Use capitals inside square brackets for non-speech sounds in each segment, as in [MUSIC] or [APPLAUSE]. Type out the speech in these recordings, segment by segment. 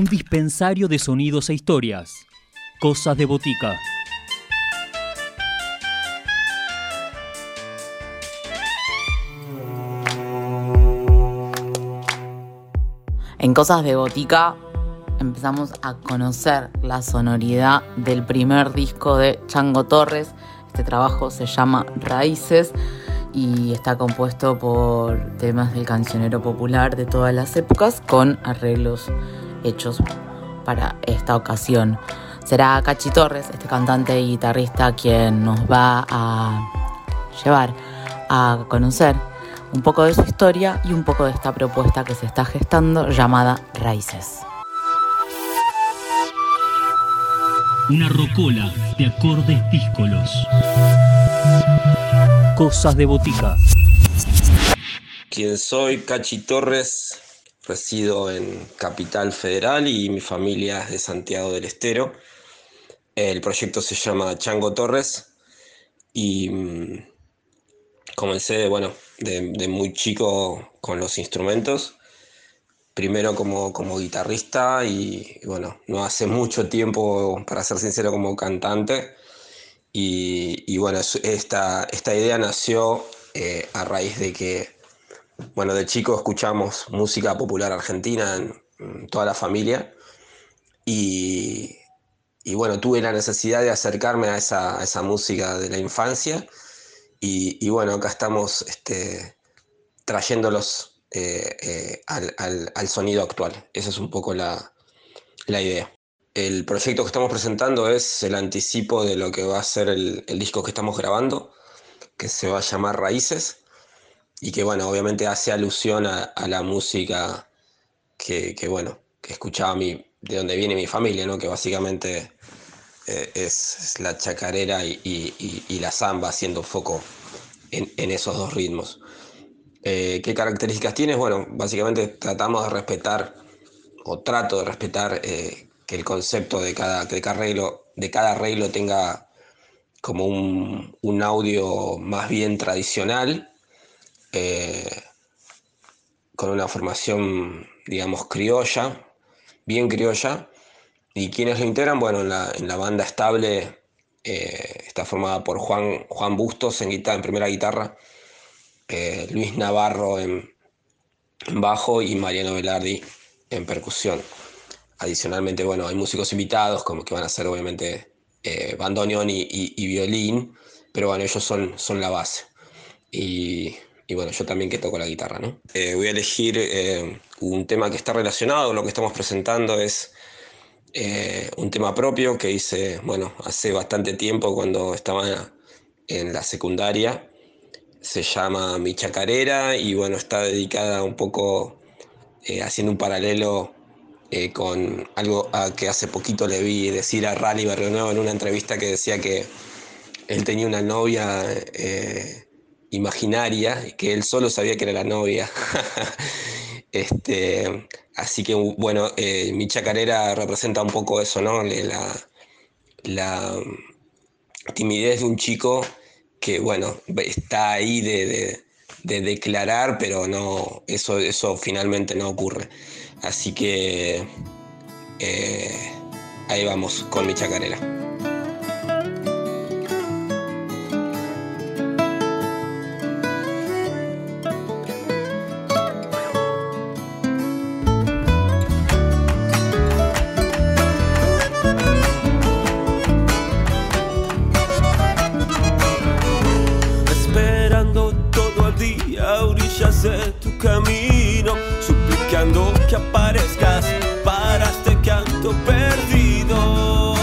un dispensario de sonidos e historias. Cosas de botica. En Cosas de Botica empezamos a conocer la sonoridad del primer disco de Chango Torres. Este trabajo se llama Raíces y está compuesto por temas del cancionero popular de todas las épocas con arreglos hechos para esta ocasión. Será Cachi Torres, este cantante y guitarrista, quien nos va a llevar a conocer un poco de su historia y un poco de esta propuesta que se está gestando llamada Raíces. Una rocola de acordes díscolos. Cosas de botica. Quien soy, Cachi Torres, resido en Capital Federal y mi familia es de Santiago del Estero. El proyecto se llama Chango Torres y mm, comencé, bueno, de, muy chico con los instrumentos. Primero como, como guitarrista y, bueno, no hace mucho tiempo, para ser sincero, como cantante. Y, bueno, esta, esta idea nació eh, a raíz de que, bueno, de chico escuchamos música popular argentina en, toda la familia. Y, y, bueno, tuve la necesidad de acercarme a esa, esa música de la infancia y, bueno, acá estamos este, trayéndolos eh, eh, al, sonido actual. Esa es un poco la, idea. El proyecto que estamos presentando es el anticipo de lo que va a ser el, disco que estamos grabando, que se va a llamar Raíces, y que bueno, obviamente hace alusión a, la música que, bueno, que escuchaba mi, de donde viene mi familia, ¿no? que básicamente eh, es, la chacarera y, la samba haciendo foco en, esos dos ritmos. Eh, ¿Qué características tienes? Bueno, básicamente tratamos de respetar, o trato de respetar, eh, que el concepto de cada, de cada, arreglo, de cada arreglo tenga como un, audio más bien tradicional, con una formación, digamos, criolla, bien criolla, ¿Y quiénes lo integran? Bueno, en la, banda estable eh, está formada por Juan, Juan Bustos en, guitarra, en primera guitarra, eh, Luis Navarro en, bajo y Mariano Velardi en percusión. Adicionalmente, bueno, hay músicos invitados, como que van a ser obviamente eh, bandoneón y, violín, pero bueno, ellos son, son la base. Y, y, bueno, yo también que toco la guitarra, ¿no? voy a elegir un tema que está relacionado con lo que estamos presentando, es eh, un tema propio que hice, bueno, hace bastante tiempo cuando estaba en la secundaria. Se llama Mi Chacarera y bueno, está dedicada un poco eh, haciendo un paralelo eh, con algo a que hace poquito le vi decir a Rally Barrio Nuevo en una entrevista que decía que él tenía una novia imaginaria que él solo sabía que era la novia. [LAUGHS] este, Así que, bueno, eh, mi chacarera representa un poco eso, ¿no? La, timidez de un chico que, bueno, está ahí de, declarar, pero no, eso, eso finalmente no ocurre. Así que eh, ahí vamos con mi chacarera. traviese tu camino, suplicando que aparezcas para este canto perdido.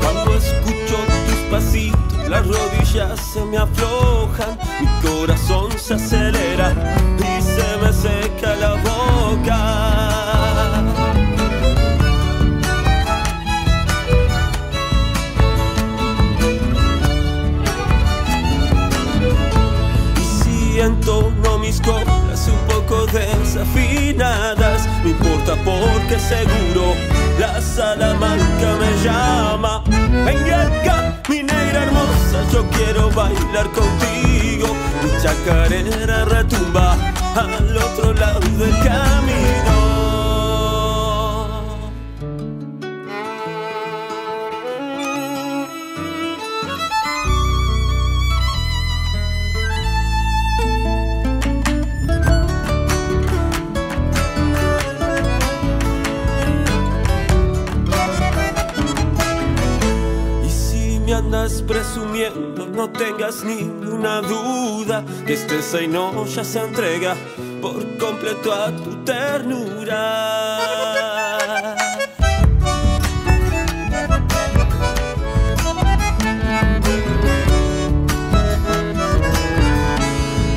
Cuando escucho tus pasitos, las rodillas se me aflojan, mi corazón se acelera que seguro la Salamanca me llama. Venga acá, mi negra hermosa, yo quiero bailar contigo. Mi chacarera retumba al otro lado del camino. Presumiendo, no tengas ninguna duda que este Seino ya se entrega por completo a tu ternura.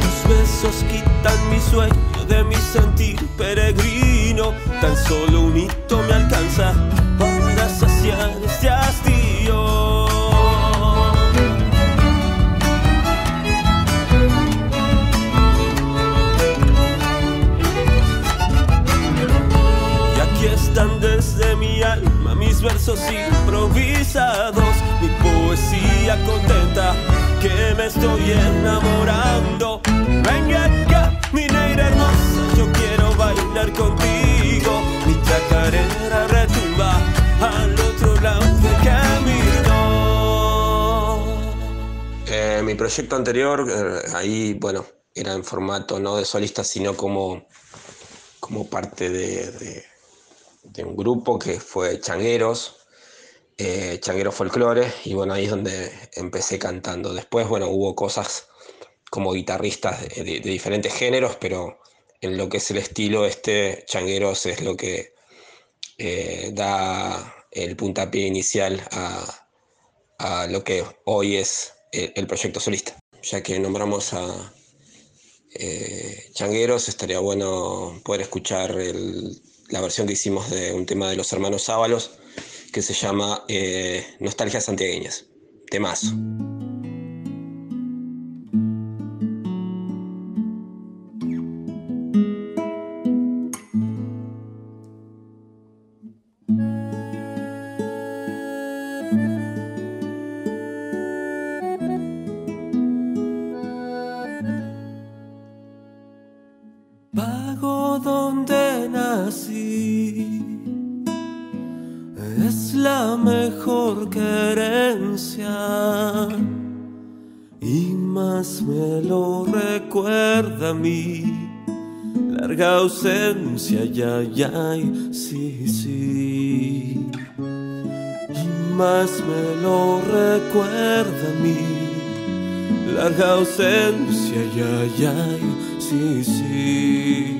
Tus besos quitan mi sueño de mi sentir peregrino, tan solo un hito me alcanza para saciar este hastío. Versos improvisados, mi poesía contenta que me estoy enamorando. Venga acá, mi negra hermosa, yo quiero bailar contigo. Mi chacarera retumba al otro lado del camino. Eh, mi proyecto anterior, eh, ahí, bueno, era en formato no de solista, sino como, como parte de de un grupo que fue Changueros, eh, Changueros Folclore, y bueno, ahí es donde empecé cantando. Después, bueno, hubo cosas como guitarristas de, diferentes géneros, pero en lo que es el estilo este, Changueros es lo que eh, da el puntapié inicial a, lo que hoy es el, proyecto solista. Ya que nombramos a eh, Changueros, estaría bueno poder escuchar el la versión que hicimos de un tema de los hermanos Sábalos que se llama eh, Nostalgias Santiagueñas. Temazo. Ausencia, ya, ya, sí, sí. Y más me lo recuerda a mí, larga ausencia, ya, ya, sí, sí.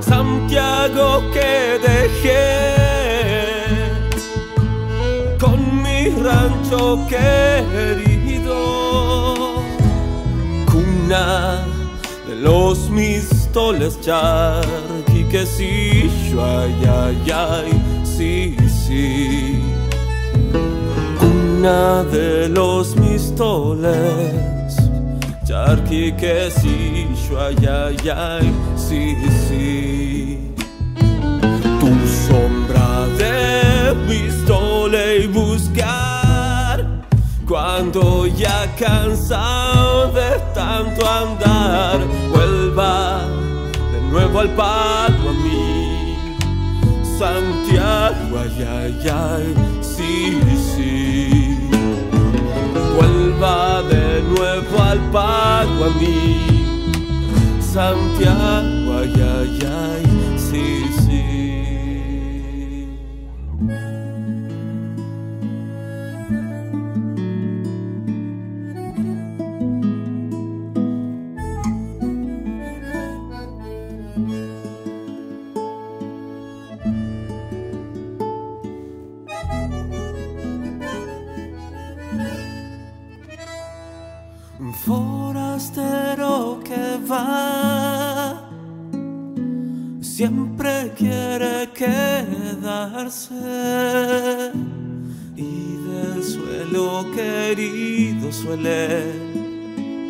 Santiago que dejé rancho querido, cuna de los mis pistoles charqui que sí, ay, ay, ay, sí, sí. Una de los mistoles, charqui que sí, ay, ay, ay, sí, sí. Tu sombra de pistole y buscar cuando ya cansado de tanto andar, vuelva nuevo al palo a mí. Santiago, ay, ay, ay, sí, sí. Vuelva de nuevo al pago a mí. Santiago, ay, ay, ay, sí, sí.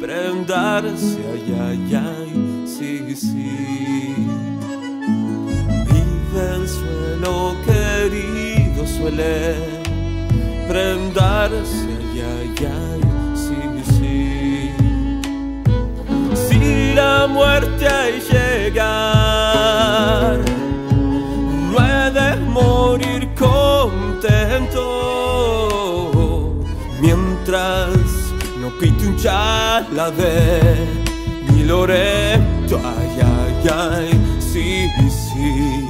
Prendarse, ay, ay, ay, sí, sí. Suelo querido suele prendarse, ay, ay, ay, sí, sí. Si la muerte hay llegar, no he de morir contento mientras un chalade mi Loreto, ay, ay, ay, sí, sí.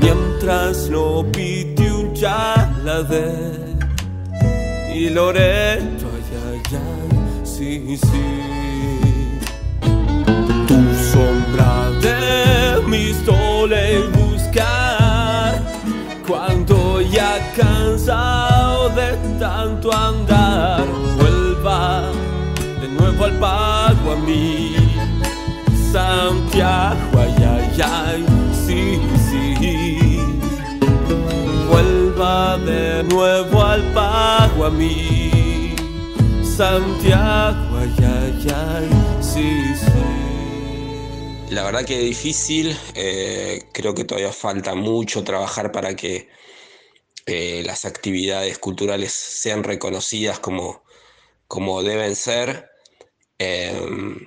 Mientras no pite un chalade mi Loreto, ay, ay, ay, sí, sí. Tu sombra de mis dole buscar cuando ya cansado de tanto andar de nuevo al pago a mí. Santiago ay ay ay sí sí. Vuelva de nuevo al pago a mí. Santiago ay ay ay sí sí. La verdad que es difícil, eh, creo que todavía falta mucho trabajar para que eh, las actividades culturales sean reconocidas como, como deben ser. Eh,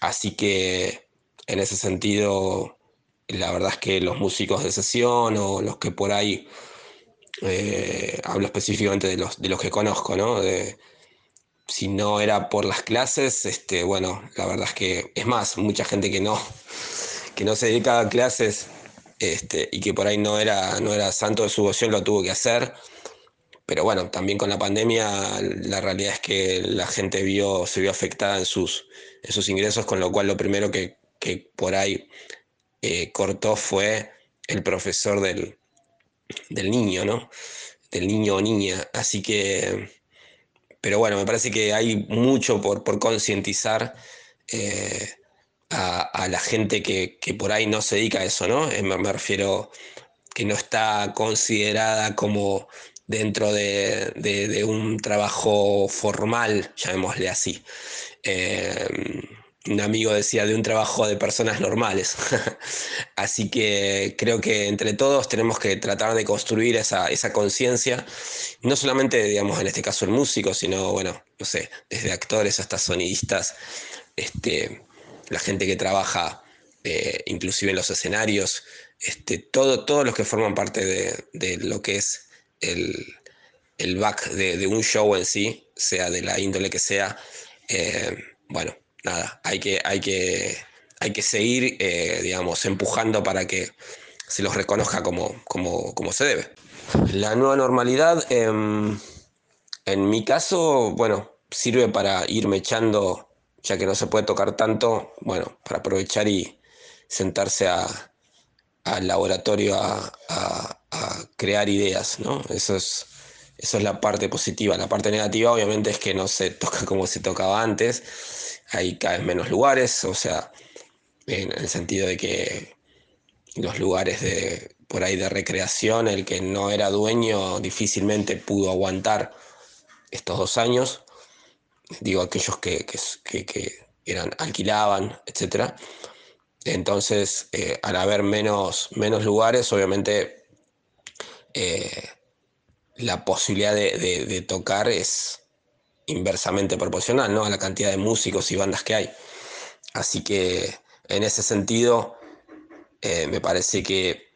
así que en ese sentido, la verdad es que los músicos de sesión o los que por ahí, eh, hablo específicamente de los, de los que conozco, ¿no? Si no era por las clases, este, bueno, la verdad es que es más, mucha gente que no, que no se dedica a clases este, y que por ahí no era, no era santo de su devoción, lo tuvo que hacer. Pero bueno, también con la pandemia la realidad es que la gente vio, se vio afectada en sus, en sus ingresos, con lo cual lo primero que, que por ahí eh, cortó fue el profesor del, del niño, ¿no? Del niño o niña. Así que pero bueno, me parece que hay mucho por, por concientizar eh, a, la gente que, que, por ahí no se dedica a eso, ¿no? Eh, me, refiero que no está considerada como dentro de, un trabajo formal, llamémosle así. Eh, un amigo decía de un trabajo de personas normales. [LAUGHS] Así que creo que entre todos tenemos que tratar de construir esa, conciencia, no solamente, digamos, en este caso el músico, sino, bueno, no sé, desde actores hasta sonidistas, este, la gente que trabaja eh, inclusive en los escenarios, este, todo, todos los que forman parte de lo que es el, el back de, un show en sí, sea de la índole que sea, eh, bueno, nada, hay que, hay que, hay que seguir, eh, digamos, empujando para que se los reconozca como, como, como se debe. La nueva normalidad, eh, en mi caso, bueno, sirve para irme echando, ya que no se puede tocar tanto, bueno, para aprovechar y sentarse a, al laboratorio a, a, crear ideas, ¿no? Eso es, eso es la parte positiva. La parte negativa, obviamente, es que no se toca como se tocaba antes hay cada vez menos lugares, o sea, en el sentido de que los lugares de por ahí de recreación, el que no era dueño difícilmente pudo aguantar estos dos años, digo aquellos que, que, eran, alquilaban, etc. Entonces, eh, al haber menos, menos lugares, obviamente eh, la posibilidad de, tocar es, inversamente proporcional ¿no? a la cantidad de músicos y bandas que hay. Así que en ese sentido eh, me parece que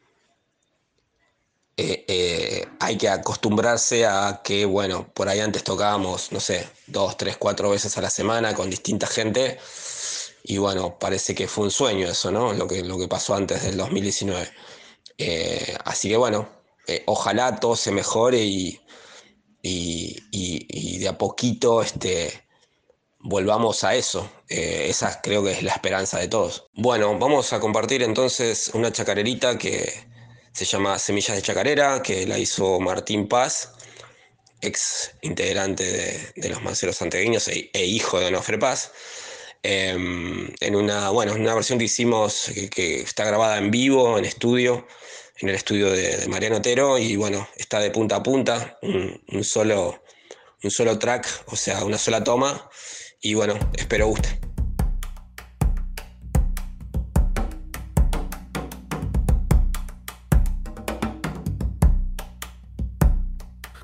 eh, hay que acostumbrarse a que, bueno, por ahí antes tocábamos, no sé, dos, tres, cuatro veces a la semana con distinta gente. Y bueno, parece que fue un sueño eso, ¿no? Lo que, lo que pasó antes del 2019. así que bueno, ojalá todo se mejore y, y, y, de a poquito este, volvamos a eso. Eh, esa creo que es la esperanza de todos. Bueno, vamos a compartir entonces una chacarerita que se llama Semillas de Chacarera, que la hizo Martín Paz, ex integrante de, de los Manceros Santegueños e, e, hijo de Onofre Paz. Eh, en una, bueno, una versión que hicimos que está grabada en vivo, en estudio en el estudio de, de, Mariano Otero y bueno, está de punta a punta, un, un, solo, un solo track, o sea, una sola toma y bueno, espero guste.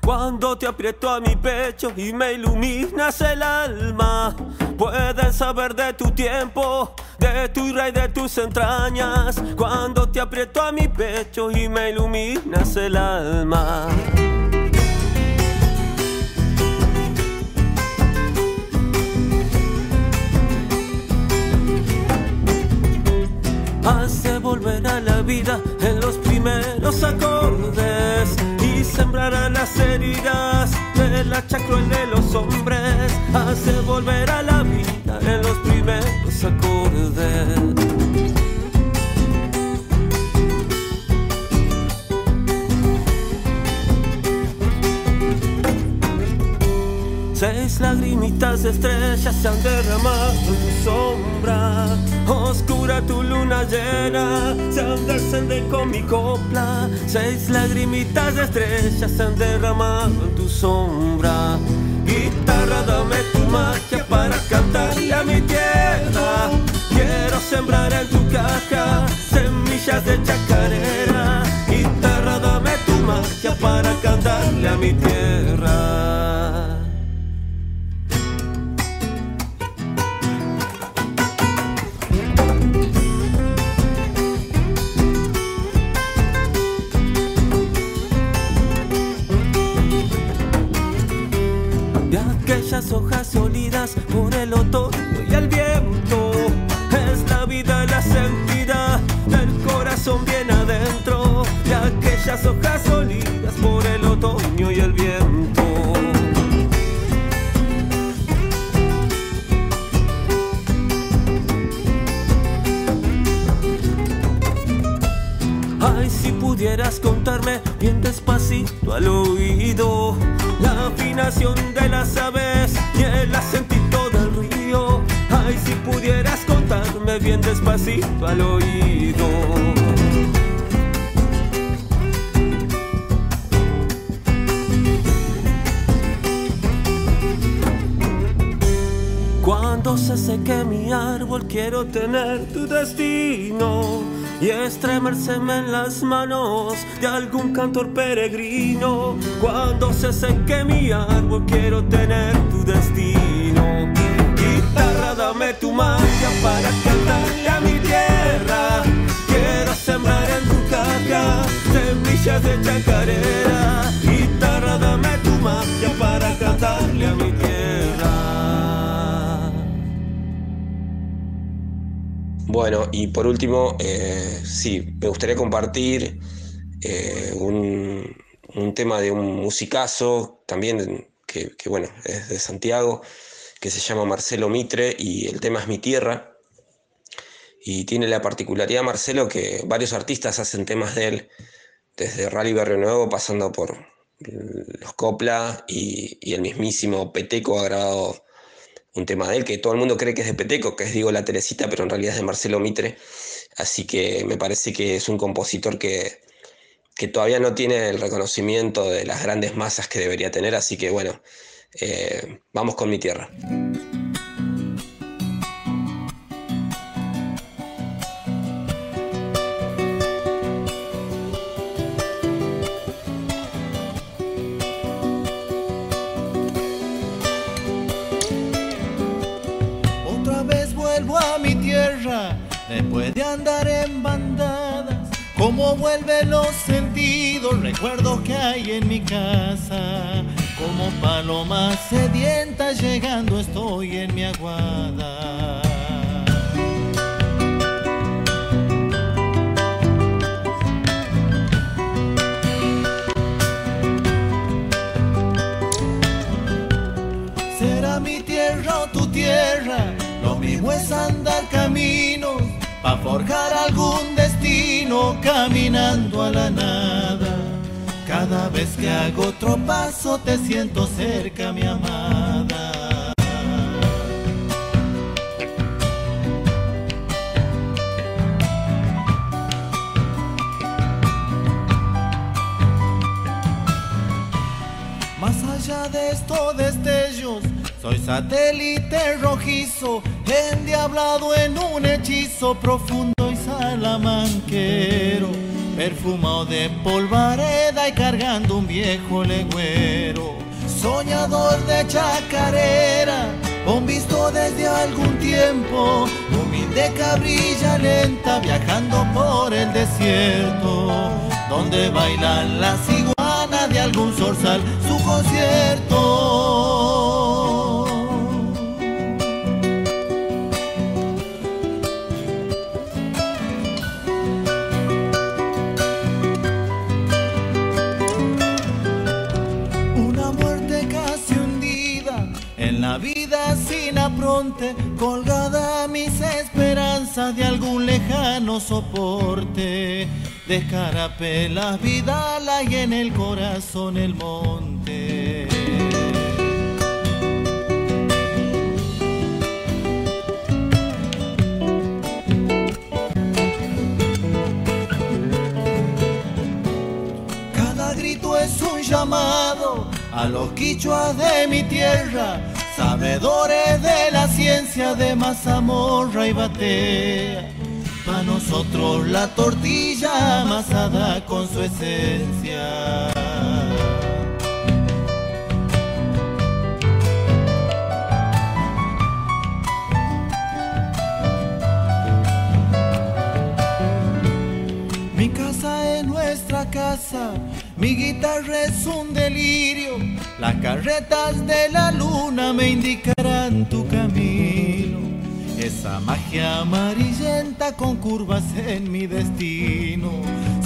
Cuando te aprieto a mi pecho y me iluminas el alma, pueden saber de tu tiempo, de tu ira y de tus entrañas. Cuando te aprieto a mi pecho y me iluminas el alma. hace volver a la vida en los primeros acordes y sembrará las heridas de la cruel de los hombres, hace volver a la los primeros acordes. Seis lagrimitas de estrellas se han derramado en tu sombra. Oscura tu luna llena, se han descendido con mi copla. Seis lagrimitas de estrellas se han derramado en tu sombra. Guitarra, dame tu magia para cantarle a si pudieras contarme bien despacito al oído la afinación de las aves y el acentito del río. Ay, si pudieras contarme bien despacito al oído. Cuando se seque mi árbol quiero tener tu destino y estremérseme en las manos de algún cantor peregrino. Cuando se seque mi árbol quiero tener tu destino. Guitarra, dame tu magia para cantarle a mi tierra. Quiero sembrar en tu caja semillas de chacarera. Guitarra, dame tu magia para Bueno, y por último, eh, sí, me gustaría compartir eh, un, tema de un musicazo también que, que, bueno, es de Santiago, que se llama Marcelo Mitre y el tema es Mi Tierra. Y tiene la particularidad, Marcelo, que varios artistas hacen temas de él, desde Rally Barrio Nuevo, pasando por los Copla y, y el mismísimo Peteco ha grabado un tema de él que todo el mundo cree que es de Peteco, que es Digo la Teresita, pero en realidad es de Marcelo Mitre. Así que me parece que es un compositor que, que todavía no tiene el reconocimiento de las grandes masas que debería tener. Así que bueno, eh, vamos con mi tierra. Como vuelven los sentidos, recuerdos que hay en mi casa. Como paloma sedienta llegando estoy en mi aguada. Será mi tierra o tu tierra, lo mismo es andar caminos pa' forjar algún destino caminando a la nada. Cada vez que hago otro paso te siento cerca, mi amada. Más allá de estos destellos, soy satélite rojizo, endiablado en un hechizo profundo salamanquero. perfumado de polvareda y cargando un viejo legüero. Soñador de chacarera, con visto desde algún tiempo, humilde cabrilla lenta viajando por el desierto, donde bailan las iguanas de algún zorzal su concierto. Colgada mis esperanzas de algún lejano soporte. Descarapela vida la y en el corazón el monte. Cada grito es un llamado a los quichuas de mi tierra sabedores de la ciencia de mazamorra y batea. Para nosotros la tortilla amasada con su esencia. Mi casa es nuestra casa mi guitarra es un delirio, las carretas de la luna me indicarán tu camino. Esa magia amarillenta con curvas en mi destino.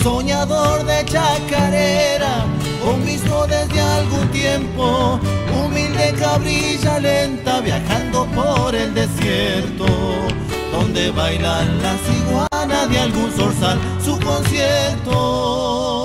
Soñador de chacarera, con mismo desde algún tiempo. Humilde cabrilla lenta viajando por el desierto. Donde bailan las iguanas de algún zorzal su concierto.